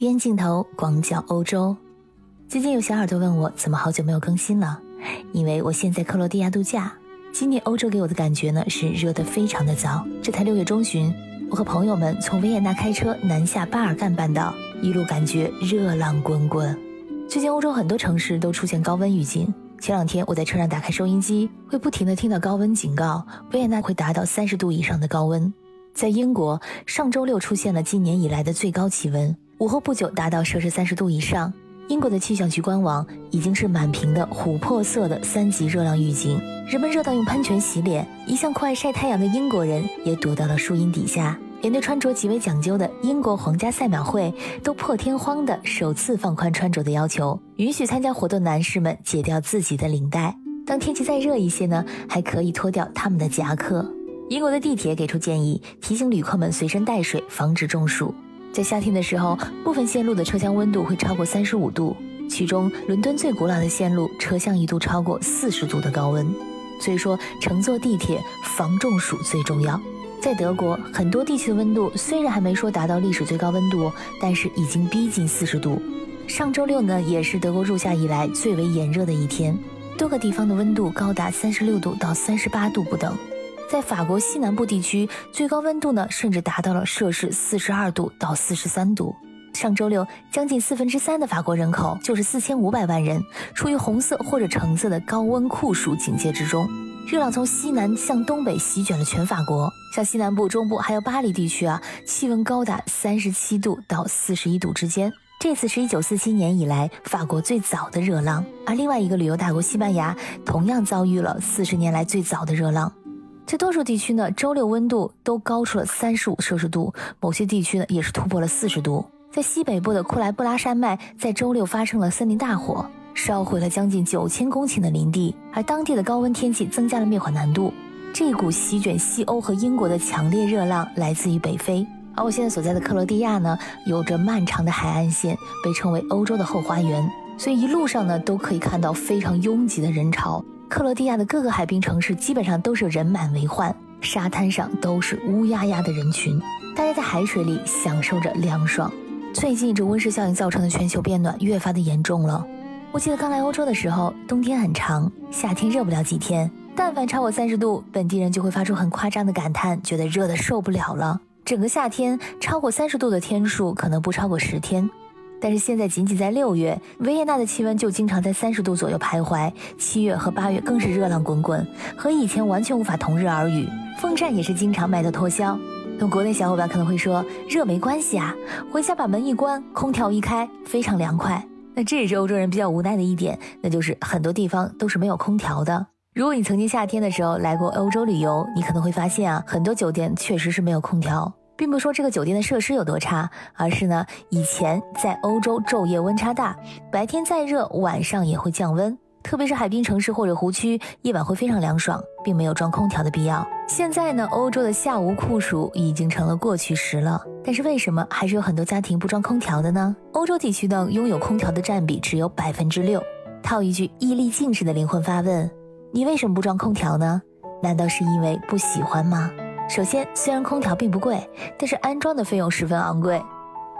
冤镜头广角欧洲。最近有小耳朵问我，怎么好久没有更新了？因为我现在克罗地亚度假。今年欧洲给我的感觉呢，是热得非常的早。这才六月中旬，我和朋友们从维也纳开车南下巴尔干半岛，一路感觉热浪滚滚。最近欧洲很多城市都出现高温预警。前两天我在车上打开收音机，会不停的听到高温警告，维也纳会达到三十度以上的高温。在英国，上周六出现了今年以来的最高气温，午后不久达到摄氏三十度以上。英国的气象局官网已经是满屏的琥珀色的三级热浪预警，人们热到用喷泉洗脸。一向酷爱晒太阳的英国人也躲到了树荫底下。连对穿着极为讲究的英国皇家赛马会都破天荒的首次放宽穿着的要求，允许参加活动男士们解掉自己的领带。当天气再热一些呢，还可以脱掉他们的夹克。英国的地铁给出建议，提醒旅客们随身带水，防止中暑。在夏天的时候，部分线路的车厢温度会超过三十五度，其中伦敦最古老的线路车厢一度超过四十度的高温。所以说，乘坐地铁防中暑最重要。在德国，很多地区的温度虽然还没说达到历史最高温度，但是已经逼近四十度。上周六呢，也是德国入夏以来最为炎热的一天，多个地方的温度高达三十六度到三十八度不等。在法国西南部地区，最高温度呢，甚至达到了摄氏四十二度到四十三度。上周六，将近四分之三的法国人口，就是四千五百万人，处于红色或者橙色的高温酷暑警戒之中。热浪从西南向东北席卷了全法国，像西南部、中部还有巴黎地区啊，气温高达三十七度到四十一度之间。这次是一九四七年以来法国最早的热浪，而另外一个旅游大国西班牙，同样遭遇了四十年来最早的热浪。在多数地区呢，周六温度都高出了三十五摄氏度，某些地区呢也是突破了四十度。在西北部的库莱布拉山脉，在周六发生了森林大火，烧毁了将近九千公顷的林地，而当地的高温天气增加了灭火难度。这股席卷西欧和英国的强烈热浪来自于北非，而我现在所在的克罗地亚呢，有着漫长的海岸线，被称为欧洲的后花园，所以一路上呢都可以看到非常拥挤的人潮。克罗地亚的各个海滨城市基本上都是人满为患，沙滩上都是乌压压的人群，大家在海水里享受着凉爽。最近这温室效应造成的全球变暖越发的严重了。我记得刚来欧洲的时候，冬天很长，夏天热不了几天，但凡超过三十度，本地人就会发出很夸张的感叹，觉得热的受不了了。整个夏天超过三十度的天数可能不超过十天。但是现在仅仅在六月，维也纳的气温就经常在三十度左右徘徊。七月和八月更是热浪滚滚，和以前完全无法同日而语。风扇也是经常卖到脱销。那国内小伙伴可能会说，热没关系啊，回家把门一关，空调一开，非常凉快。那这也是欧洲人比较无奈的一点，那就是很多地方都是没有空调的。如果你曾经夏天的时候来过欧洲旅游，你可能会发现啊，很多酒店确实是没有空调。并不是说这个酒店的设施有多差，而是呢，以前在欧洲昼夜温差大，白天再热，晚上也会降温。特别是海滨城市或者湖区，夜晚会非常凉爽，并没有装空调的必要。现在呢，欧洲的夏无酷暑已经成了过去时了。但是为什么还是有很多家庭不装空调的呢？欧洲地区呢，拥有空调的占比只有百分之六。套一句毅力近视的灵魂发问：你为什么不装空调呢？难道是因为不喜欢吗？首先，虽然空调并不贵，但是安装的费用十分昂贵。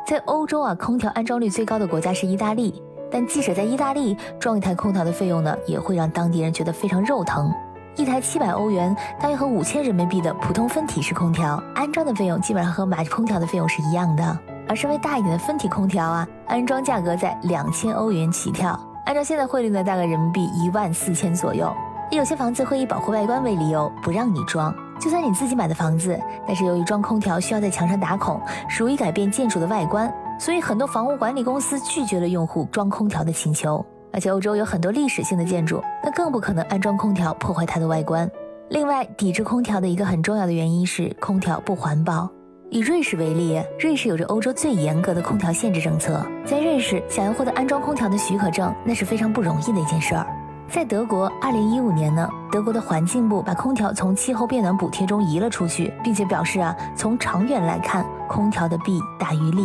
在欧洲啊，空调安装率最高的国家是意大利，但即使在意大利装一台空调的费用呢，也会让当地人觉得非常肉疼。一台七百欧元，大约和五千人民币的普通分体式空调，安装的费用基本上和买空调的费用是一样的。而稍微大一点的分体空调啊，安装价格在两千欧元起跳，按照现在汇率呢，大概人民币一万四千左右。有些房子会以保护外观为理由不让你装。就算你自己买的房子，但是由于装空调需要在墙上打孔，属于改变建筑的外观，所以很多房屋管理公司拒绝了用户装空调的请求。而且欧洲有很多历史性的建筑，那更不可能安装空调破坏它的外观。另外，抵制空调的一个很重要的原因是空调不环保。以瑞士为例，瑞士有着欧洲最严格的空调限制政策，在瑞士想要获得安装空调的许可证，那是非常不容易的一件事儿。在德国，二零一五年呢，德国的环境部把空调从气候变暖补贴中移了出去，并且表示啊，从长远来看，空调的弊大于利。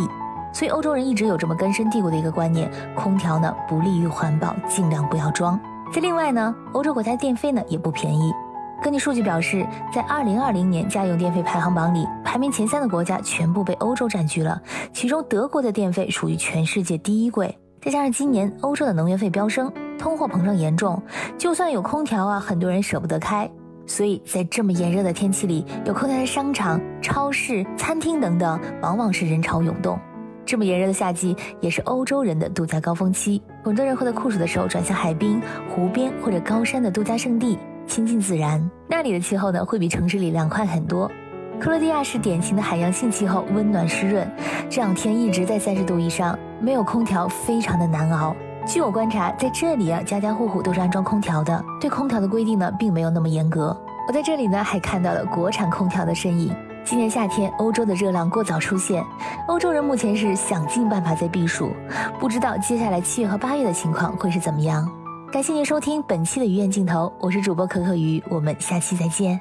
所以欧洲人一直有这么根深蒂固的一个观念：空调呢不利于环保，尽量不要装。在另外呢，欧洲国家电费呢也不便宜。根据数据表示，在2020年家用电费排行榜里，排名前三的国家全部被欧洲占据了，其中德国的电费属于全世界第一贵。再加上今年欧洲的能源费飙升，通货膨胀严重，就算有空调啊，很多人舍不得开。所以在这么炎热的天气里，有空调的商场、超市、餐厅等等，往往是人潮涌动。这么炎热的夏季，也是欧洲人的度假高峰期。很多人会在酷暑的时候转向海滨、湖边或者高山的度假胜地，亲近自然。那里的气候呢，会比城市里凉快很多。克罗地亚是典型的海洋性气候，温暖湿润，这两天一直在三十度以上，没有空调非常的难熬。据我观察，在这里啊，家家户户都是安装空调的，对空调的规定呢，并没有那么严格。我在这里呢，还看到了国产空调的身影。今年夏天，欧洲的热浪过早出现，欧洲人目前是想尽办法在避暑，不知道接下来七月和八月的情况会是怎么样。感谢您收听本期的鱼眼镜头，我是主播可可鱼，我们下期再见。